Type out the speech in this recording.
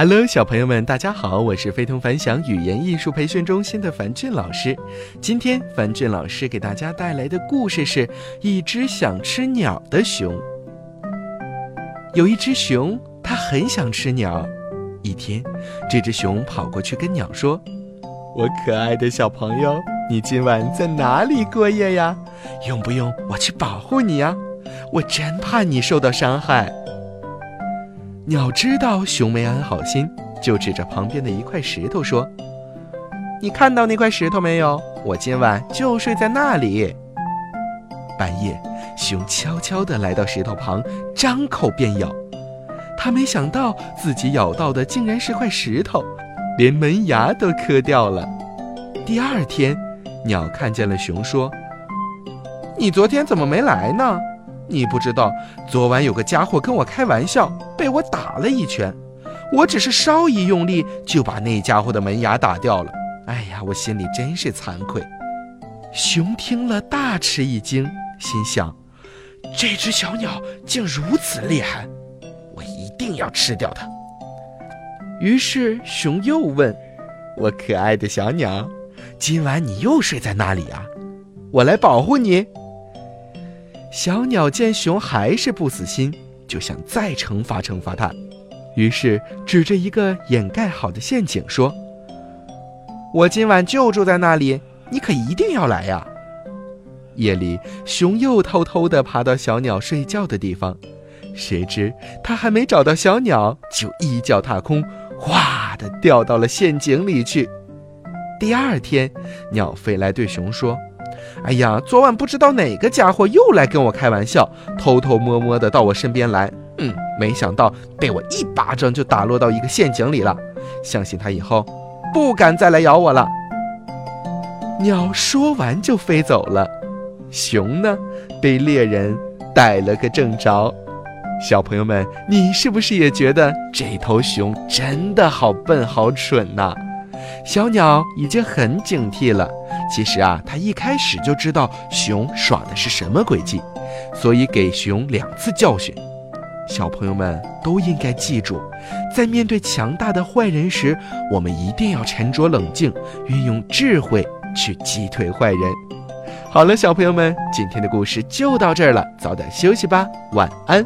Hello，小朋友们，大家好，我是非同凡响语言艺术培训中心的樊俊老师。今天，樊俊老师给大家带来的故事是一只想吃鸟的熊。有一只熊，它很想吃鸟。一天，这只熊跑过去跟鸟说：“我可爱的小朋友，你今晚在哪里过夜呀？用不用我去保护你呀？我真怕你受到伤害。”鸟知道熊没安好心，就指着旁边的一块石头说：“你看到那块石头没有？我今晚就睡在那里。”半夜，熊悄悄地来到石头旁，张口便咬。他没想到自己咬到的竟然是块石头，连门牙都磕掉了。第二天，鸟看见了熊，说：“你昨天怎么没来呢？”你不知道，昨晚有个家伙跟我开玩笑，被我打了一拳。我只是稍一用力，就把那家伙的门牙打掉了。哎呀，我心里真是惭愧。熊听了大吃一惊，心想：这只小鸟竟如此厉害，我一定要吃掉它。于是熊又问：“我可爱的小鸟，今晚你又睡在那里啊？我来保护你。”小鸟见熊还是不死心，就想再惩罚惩罚它，于是指着一个掩盖好的陷阱说：“我今晚就住在那里，你可一定要来呀！”夜里，熊又偷偷地爬到小鸟睡觉的地方，谁知它还没找到小鸟，就一脚踏空，哗的掉到了陷阱里去。第二天，鸟飞来对熊说。哎呀，昨晚不知道哪个家伙又来跟我开玩笑，偷偷摸摸的到我身边来。嗯，没想到被我一巴掌就打落到一个陷阱里了。相信他以后不敢再来咬我了。鸟说完就飞走了，熊呢，被猎人逮了个正着。小朋友们，你是不是也觉得这头熊真的好笨好蠢呐？小鸟已经很警惕了。其实啊，它一开始就知道熊耍的是什么诡计，所以给熊两次教训。小朋友们都应该记住，在面对强大的坏人时，我们一定要沉着冷静，运用智慧去击退坏人。好了，小朋友们，今天的故事就到这儿了，早点休息吧，晚安。